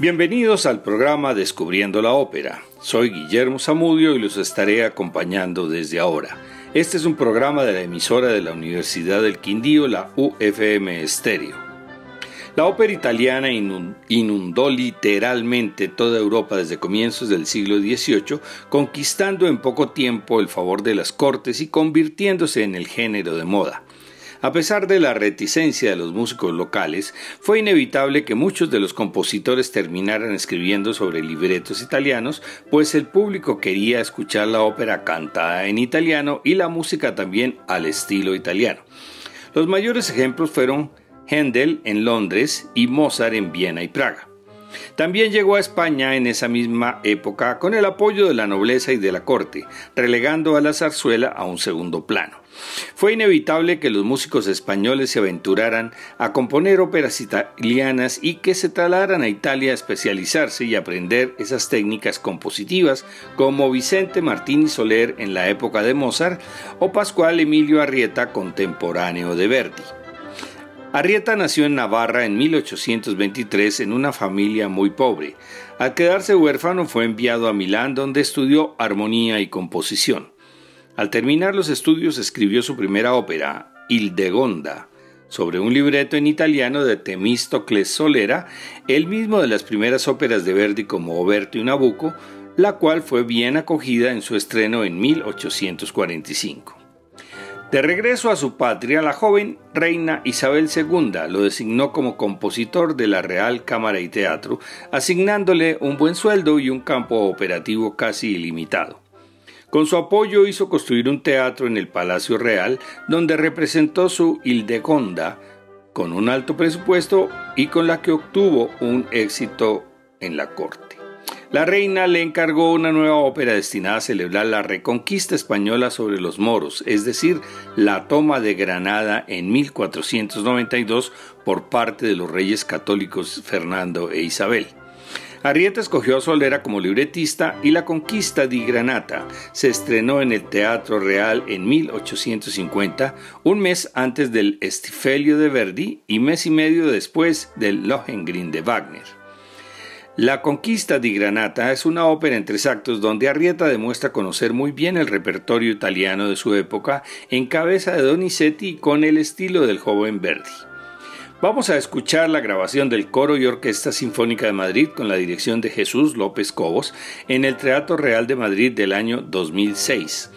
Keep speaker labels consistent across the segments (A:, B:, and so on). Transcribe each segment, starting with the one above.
A: Bienvenidos al programa Descubriendo la Ópera. Soy Guillermo Zamudio y los estaré acompañando desde ahora. Este es un programa de la emisora de la Universidad del Quindío, la UFM Estéreo. La ópera italiana inundó literalmente toda Europa desde comienzos del siglo XVIII, conquistando en poco tiempo el favor de las cortes y convirtiéndose en el género de moda. A pesar de la reticencia de los músicos locales, fue inevitable que muchos de los compositores terminaran escribiendo sobre libretos italianos, pues el público quería escuchar la ópera cantada en italiano y la música también al estilo italiano. Los mayores ejemplos fueron Händel en Londres y Mozart en Viena y Praga. También llegó a España en esa misma época con el apoyo de la nobleza y de la corte, relegando a la zarzuela a un segundo plano. Fue inevitable que los músicos españoles se aventuraran a componer óperas italianas y que se talaran a Italia a especializarse y aprender esas técnicas compositivas como Vicente Martín Soler en la época de Mozart o Pascual Emilio Arrieta contemporáneo de Verdi. Arrieta nació en Navarra en 1823 en una familia muy pobre. Al quedarse huérfano fue enviado a Milán donde estudió armonía y composición. Al terminar los estudios escribió su primera ópera, Hildegonda, sobre un libreto en italiano de Temístocles Solera, el mismo de las primeras óperas de Verdi como Oberto y Nabucco, la cual fue bien acogida en su estreno en 1845. De regreso a su patria, la joven reina Isabel II lo designó como compositor de la Real Cámara y Teatro, asignándole un buen sueldo y un campo operativo casi ilimitado. Con su apoyo hizo construir un teatro en el Palacio Real, donde representó su Hildegonda con un alto presupuesto y con la que obtuvo un éxito en la corte. La reina le encargó una nueva ópera destinada a celebrar la reconquista española sobre los moros, es decir, la toma de Granada en 1492 por parte de los reyes católicos Fernando e Isabel. Arrieta escogió a Solera como libretista y La Conquista di Granata se estrenó en el Teatro Real en 1850, un mes antes del Estifelio de Verdi y mes y medio después del Lohengrin de Wagner. La Conquista di Granata es una ópera en tres actos donde Arrieta demuestra conocer muy bien el repertorio italiano de su época en cabeza de Donizetti con el estilo del joven Verdi. Vamos a escuchar la grabación del Coro y Orquesta Sinfónica de Madrid con la dirección de Jesús López Cobos en el Teatro Real de Madrid del año 2006.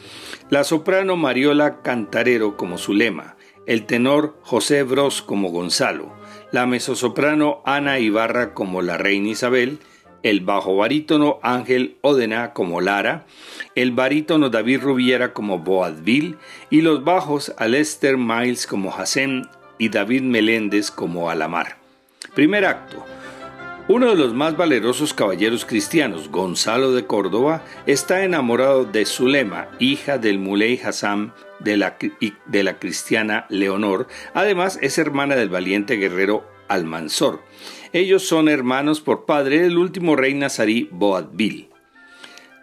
A: La soprano Mariola Cantarero como Zulema, el tenor José Bros como Gonzalo, la mezzosoprano Ana Ibarra como la reina Isabel, el bajo barítono Ángel Odena como Lara, el barítono David Rubiera como Boadville y los bajos Alester Miles como Hassem y David Meléndez como Alamar. Primer acto. Uno de los más valerosos caballeros cristianos, Gonzalo de Córdoba, está enamorado de Zulema, hija del Muley Hassan de la, de la cristiana Leonor. Además, es hermana del valiente guerrero Almanzor. Ellos son hermanos por padre del último rey nazarí Boadbil.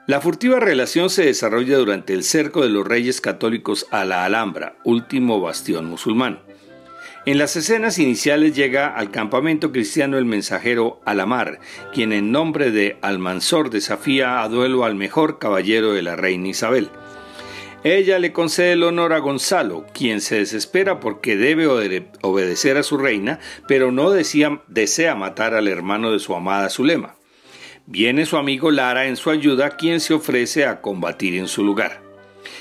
A: La furtiva relación se desarrolla durante el cerco de los reyes católicos a la Alhambra, último bastión musulmán. En las escenas iniciales llega al campamento cristiano el mensajero Alamar, quien en nombre de Almanzor desafía a duelo al mejor caballero de la reina Isabel. Ella le concede el honor a Gonzalo, quien se desespera porque debe obedecer a su reina, pero no desea matar al hermano de su amada Zulema. Viene su amigo Lara en su ayuda, quien se ofrece a combatir en su lugar.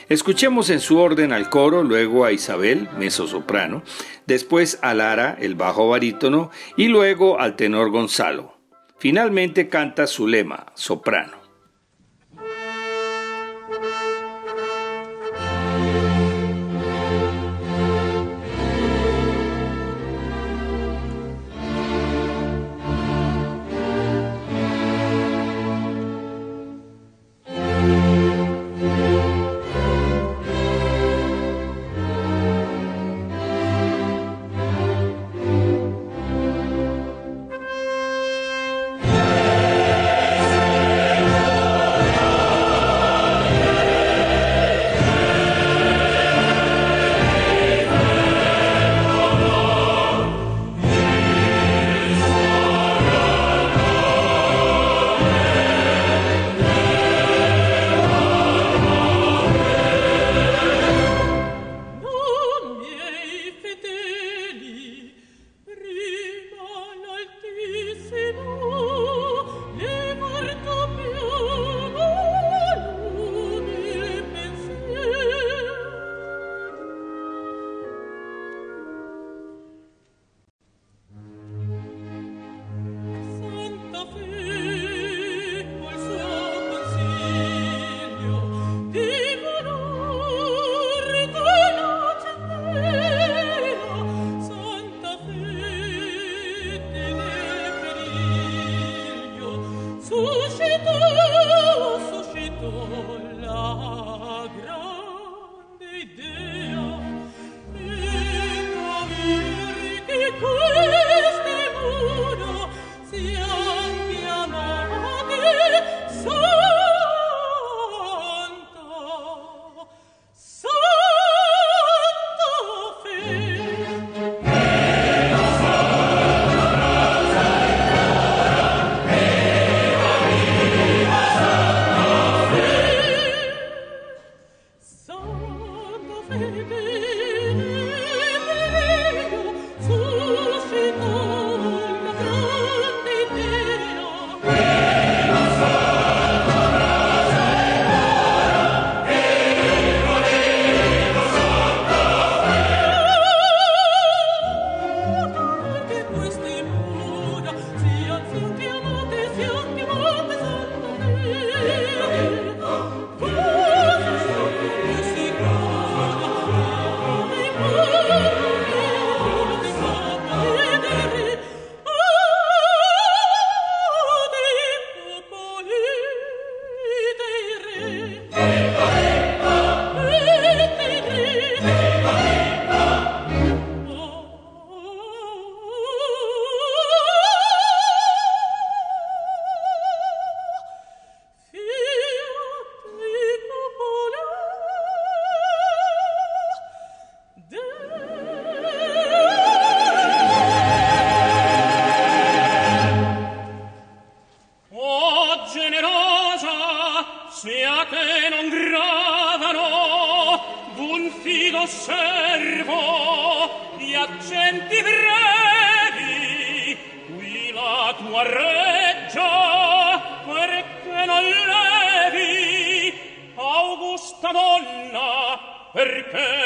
A: Escuchemos en su orden al coro, luego a Isabel, soprano, después a Lara, el bajo barítono, y luego al tenor Gonzalo. Finalmente canta Zulema, soprano.
B: reggio perché non levi augusta donna perché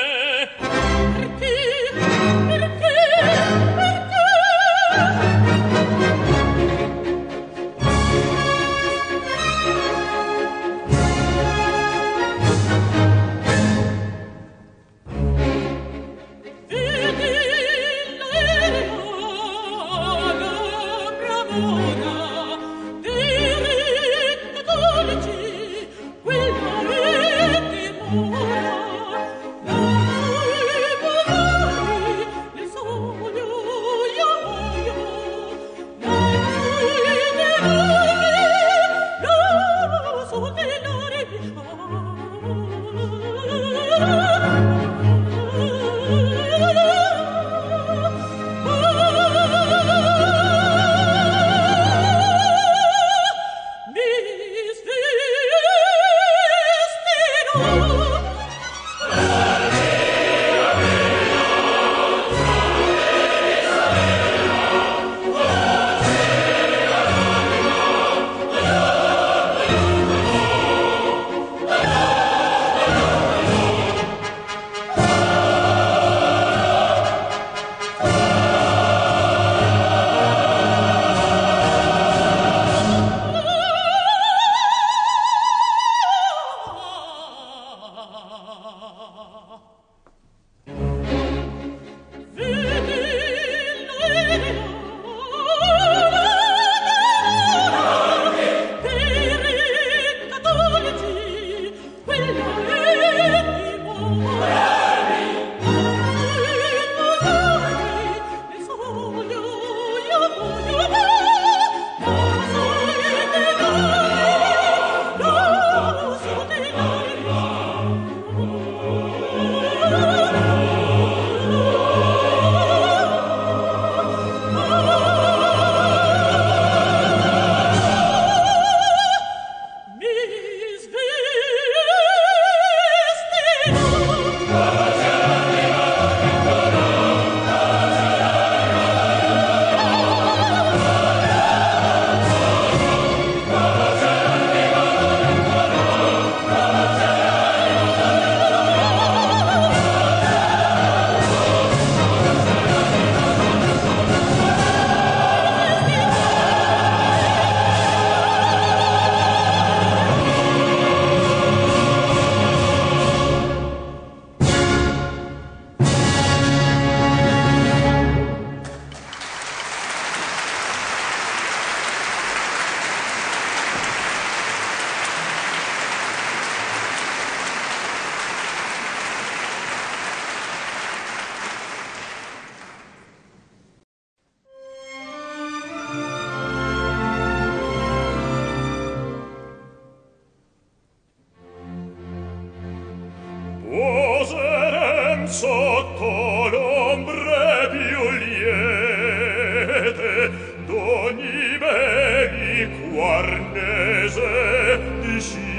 B: Paese, di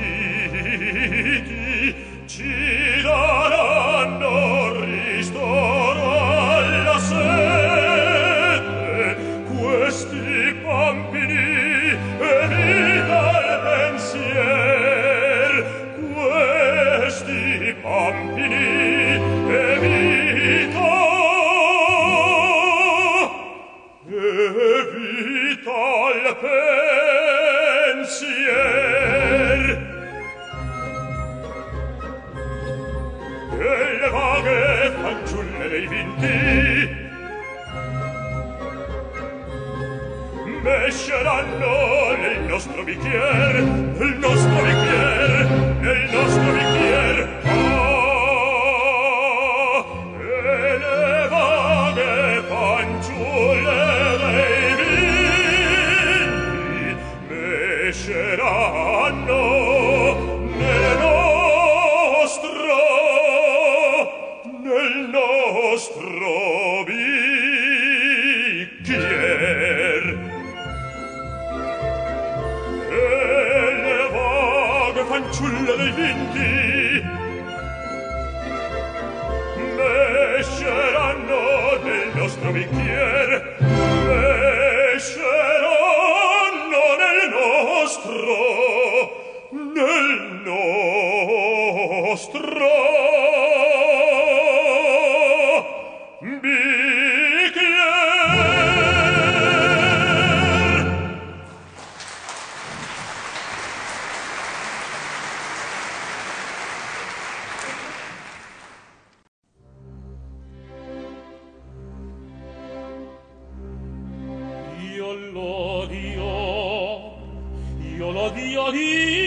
C: E.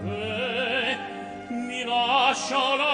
A: te mi lascia la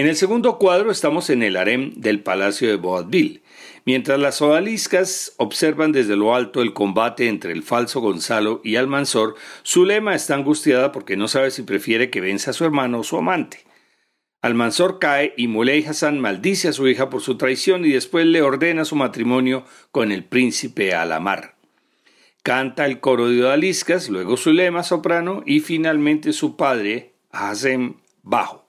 A: En el segundo cuadro estamos en el harem del Palacio de Boabdil, mientras las odaliscas observan desde lo alto el combate entre el falso Gonzalo y Almanzor, Zulema está angustiada porque no sabe si prefiere que venza a su hermano o su amante. Almanzor cae y Muley Hassan maldice a su hija por su traición y después le ordena su matrimonio con el príncipe Alamar. Canta el coro de odaliscas, luego Zulema soprano y finalmente su padre Hasem bajo.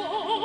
B: Oh.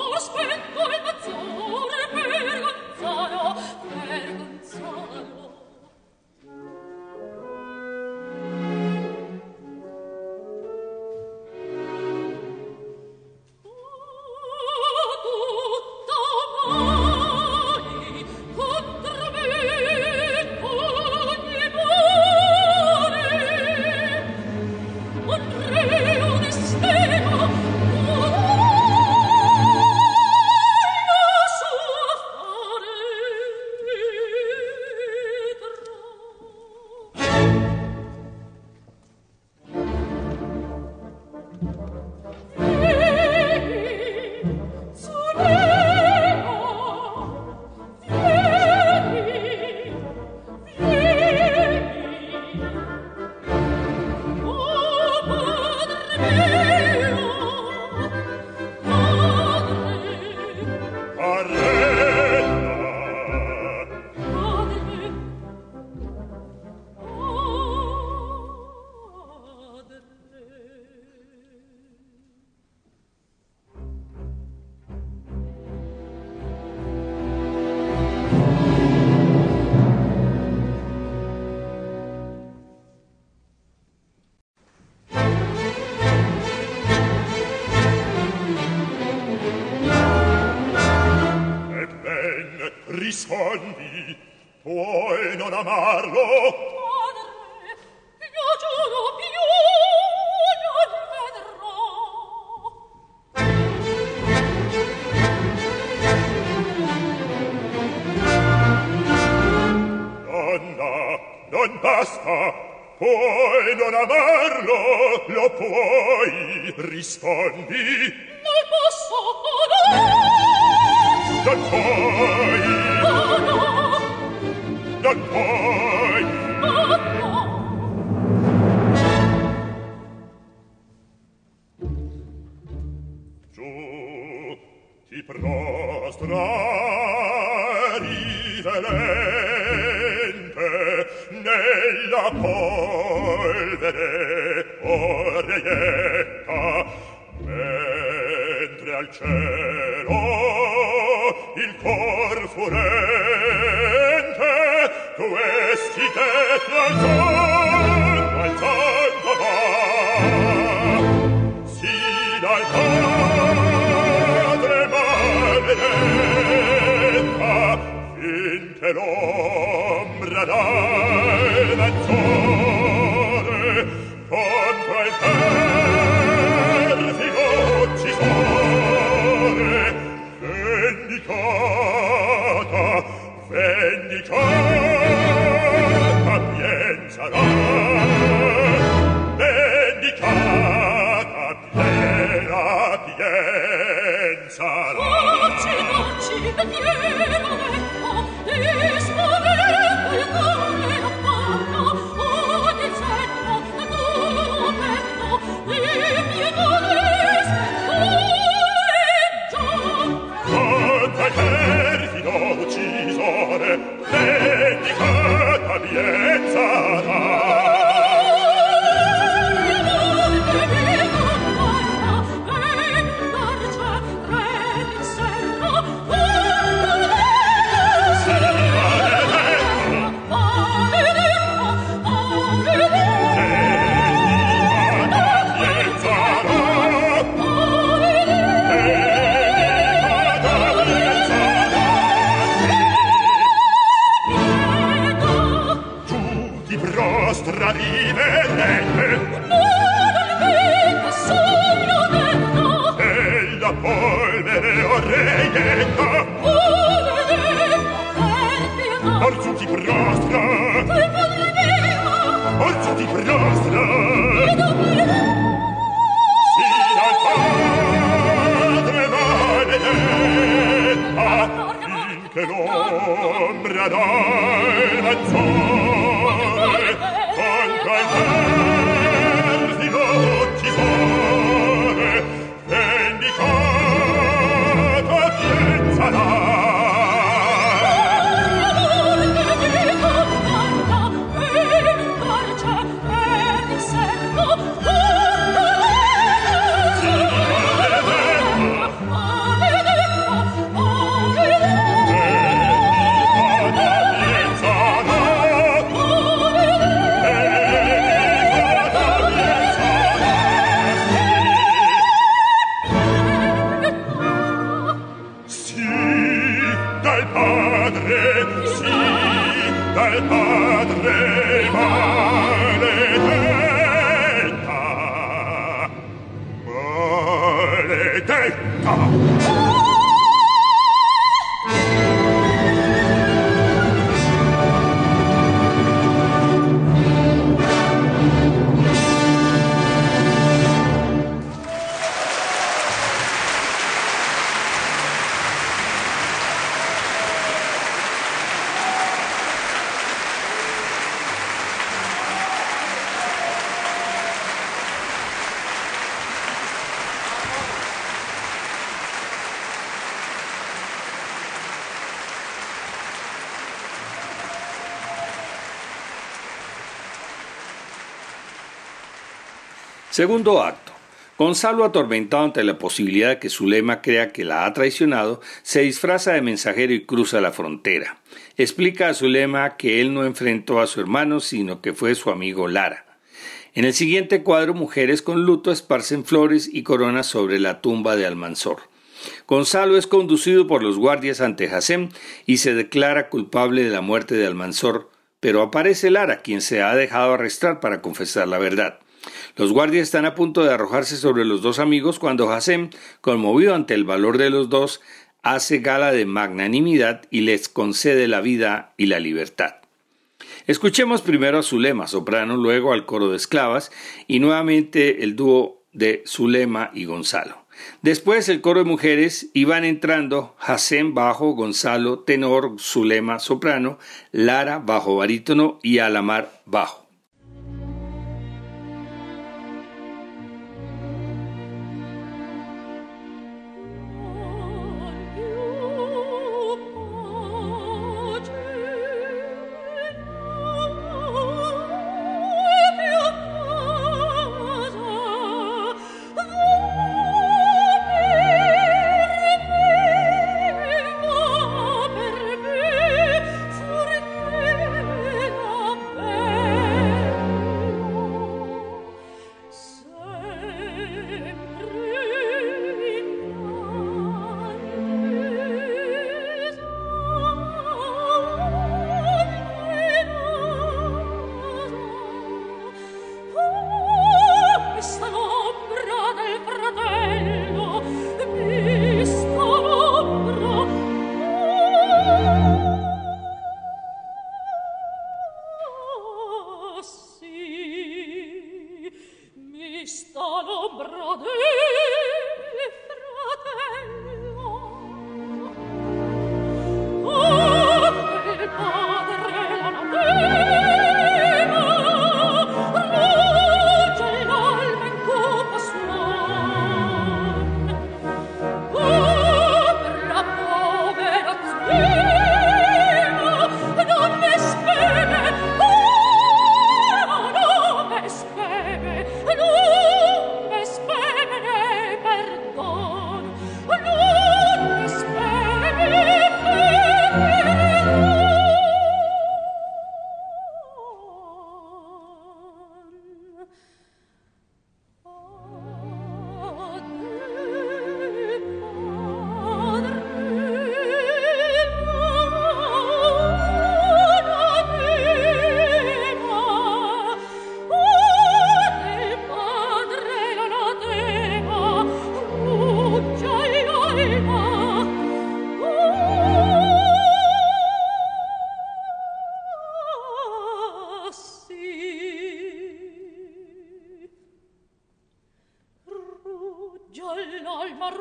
B: puoi non amarlo, lo puoi, rispondi.
D: Non posso,
B: no! Non puoi.
D: Oh, no!
B: Non puoi.
D: Oh, no!
B: Giù, ti prostra vetta mentre al cielo il cor furente questi che alzando alzando va si dal padre maledetta finché l'ombra dal mezzo
A: Segundo acto. Gonzalo, atormentado ante la posibilidad de que Zulema crea que la ha traicionado, se disfraza de mensajero y cruza la frontera. Explica a Zulema que él no enfrentó a su hermano, sino que fue su amigo Lara. En el siguiente cuadro, mujeres con luto esparcen flores y coronas sobre la tumba de Almanzor.
D: Gonzalo es conducido por los guardias ante Hasem y se declara culpable de la muerte de Almanzor, pero aparece Lara, quien se ha dejado arrestar para confesar la verdad. Los guardias están a punto de arrojarse sobre los dos amigos cuando Hasem, conmovido ante el valor de los dos, hace gala de magnanimidad y les concede la vida y la libertad. Escuchemos primero a Zulema, soprano, luego al coro de esclavas y nuevamente el dúo de Zulema y Gonzalo. Después el coro de mujeres y van entrando Hasem bajo, Gonzalo tenor, Zulema soprano, Lara bajo barítono y Alamar bajo.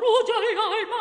E: rugia e
B: in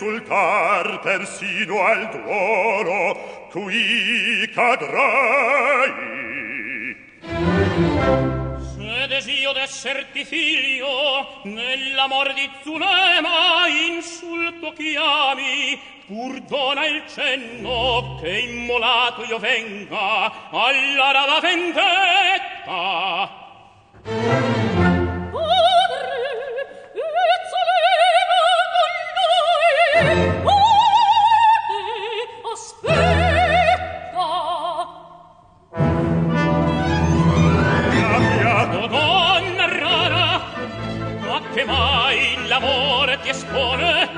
B: insultar persino al duolo cui cadrai.
E: Se desio d'esserti figlio nell'amor di Zulema insulto chiami pur dona il cenno che immolato io venga alla rava vendetta. Ti espone?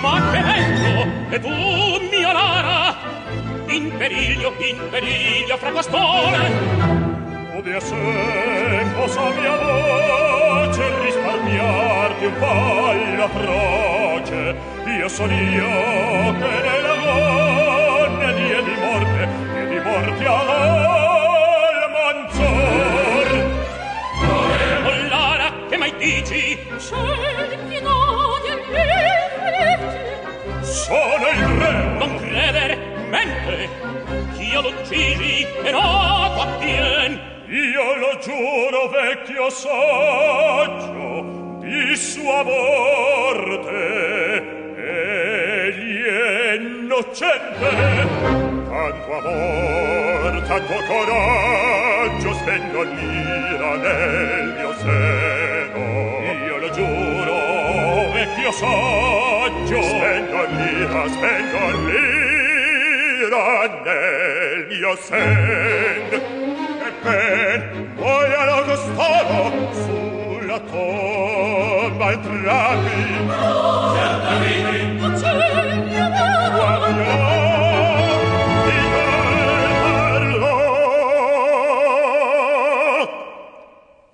E: Ma che vento, e tu, mia Lara, in periglio, in periglio fra costone.
B: Obbia se possa mia voce risparmiarti un po' la croce, io son io che nella gonne die di morte, die di morte al manzor.
E: O Lara, che mai dici?
D: Scegli
B: sono il re
E: non creder mente ch'io l'uccisi e no t'appien
B: io lo giuro vecchio saggio di sua morte. Egli è innocente. Tanto amor tanto coraggio spendo l'ira nel mio ser. mio saggio Svengolia, svengolia nel mio sen E ben voi all'Augustolo sulla tomba
D: entrami Certamente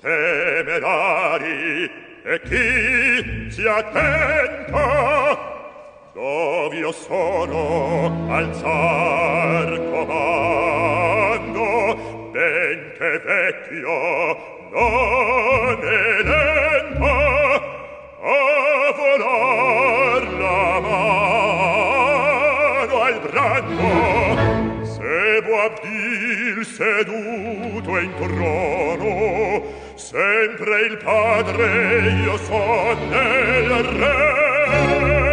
B: Temerari e chi si attenta Dov'io sono alzar comando Ben che vecchio non è lento A
E: volar la mano al branco. Se vuol dir seduto in trono sempre il padre io son nel re.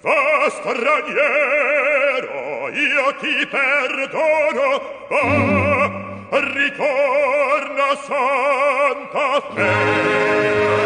E: Va straniero io ti perdono va ritorna santa fe.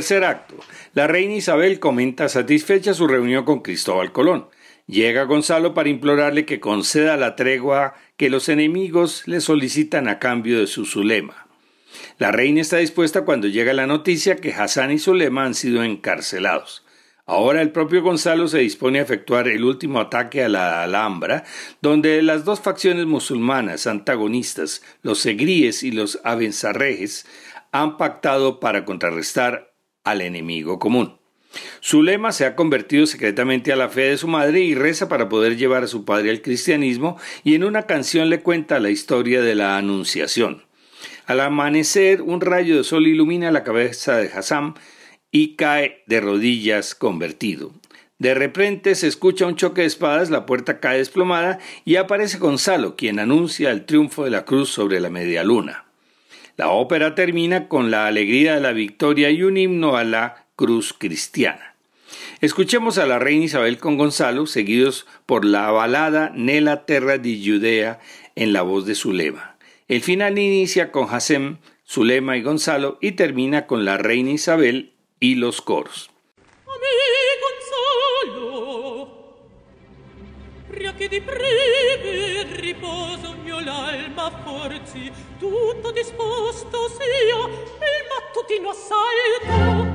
A: Tercer acto. La reina Isabel comenta satisfecha su reunión con Cristóbal Colón. Llega Gonzalo para implorarle que conceda la tregua que los enemigos le solicitan a cambio de su Zulema. La reina está dispuesta cuando llega la noticia que Hassan y Zulema han sido encarcelados. Ahora el propio Gonzalo se dispone a efectuar el último ataque a la Alhambra, donde las dos facciones musulmanas antagonistas, los segríes y los avensarrejes, han pactado para contrarrestar al enemigo común. Zulema se ha convertido secretamente a la fe de su madre y reza para poder llevar a su padre al cristianismo y en una canción le cuenta la historia de la Anunciación. Al amanecer, un rayo de sol ilumina la cabeza de Hassam y cae de rodillas convertido. De repente se escucha un choque de espadas, la puerta cae desplomada y aparece Gonzalo, quien anuncia el triunfo de la cruz sobre la media luna. La ópera termina con la alegría de la victoria y un himno a la cruz cristiana. Escuchemos a la reina Isabel con Gonzalo, seguidos por la balada Nella Terra di Judea en la voz de Zulema. El final inicia con Hassem, Zulema y Gonzalo y termina con la reina Isabel y los coros.
D: pria che di preghe riposo mio l'alma forzi tutto disposto sia il mattutino assalto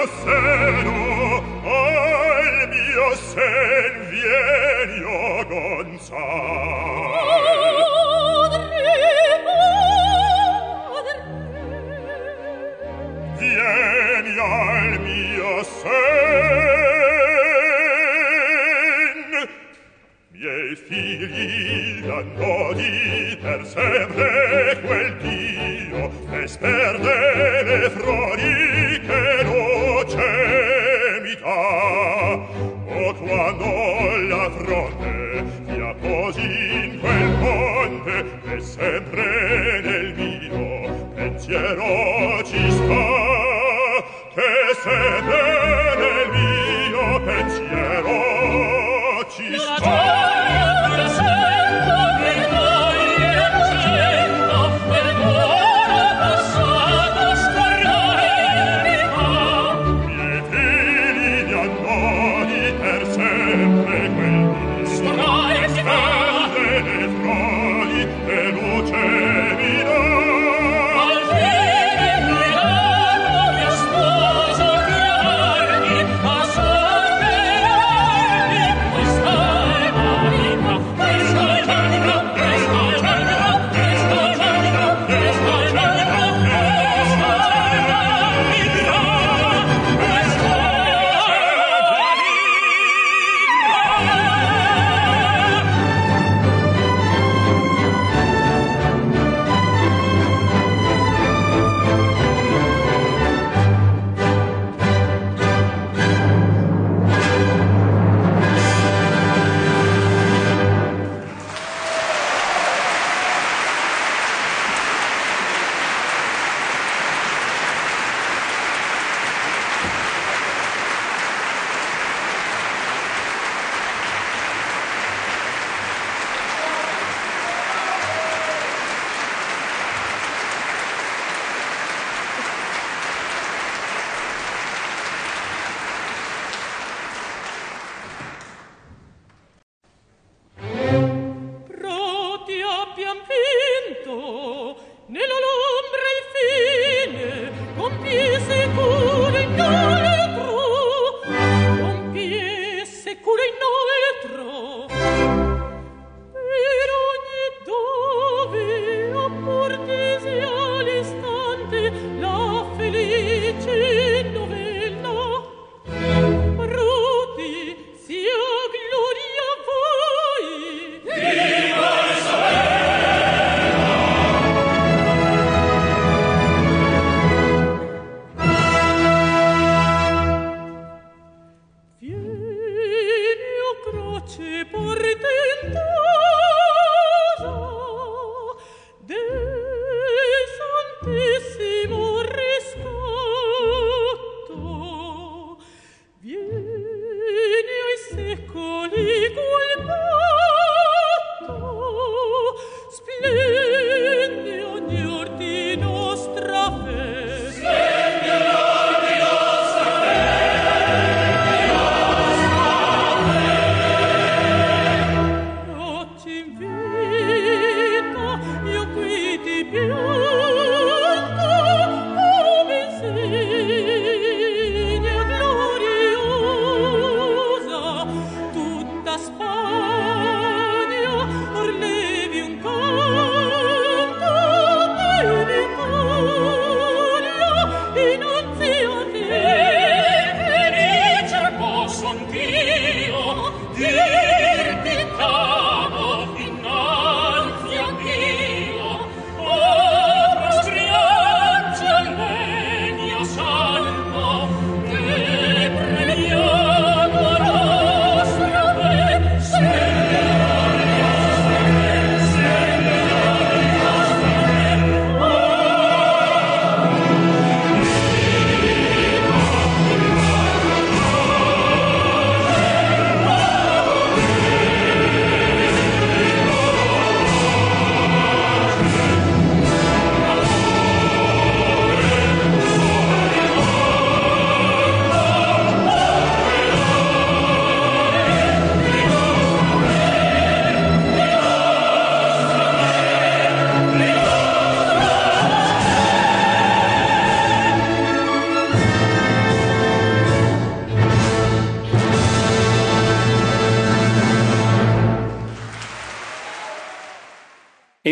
D: mio seno,
B: al mio sen vieni, o Gonzal. Vieni al mio sen, miei figli danno di per sempre quel Dio, e sperdere pensiero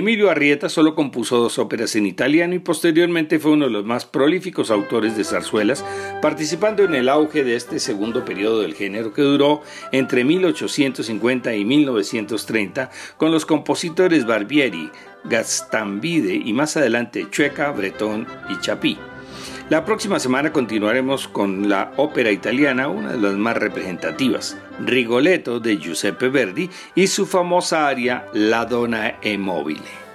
A: Emilio Arrieta solo compuso dos óperas en italiano y posteriormente fue uno de los más prolíficos autores de zarzuelas, participando en el auge de este segundo periodo del género que duró entre 1850 y 1930 con los compositores Barbieri, Gastambide y más adelante Chueca, Bretón y Chapí. La próxima semana continuaremos con la ópera italiana, una de las más representativas, Rigoletto de Giuseppe Verdi y su famosa aria La Donna è mobile.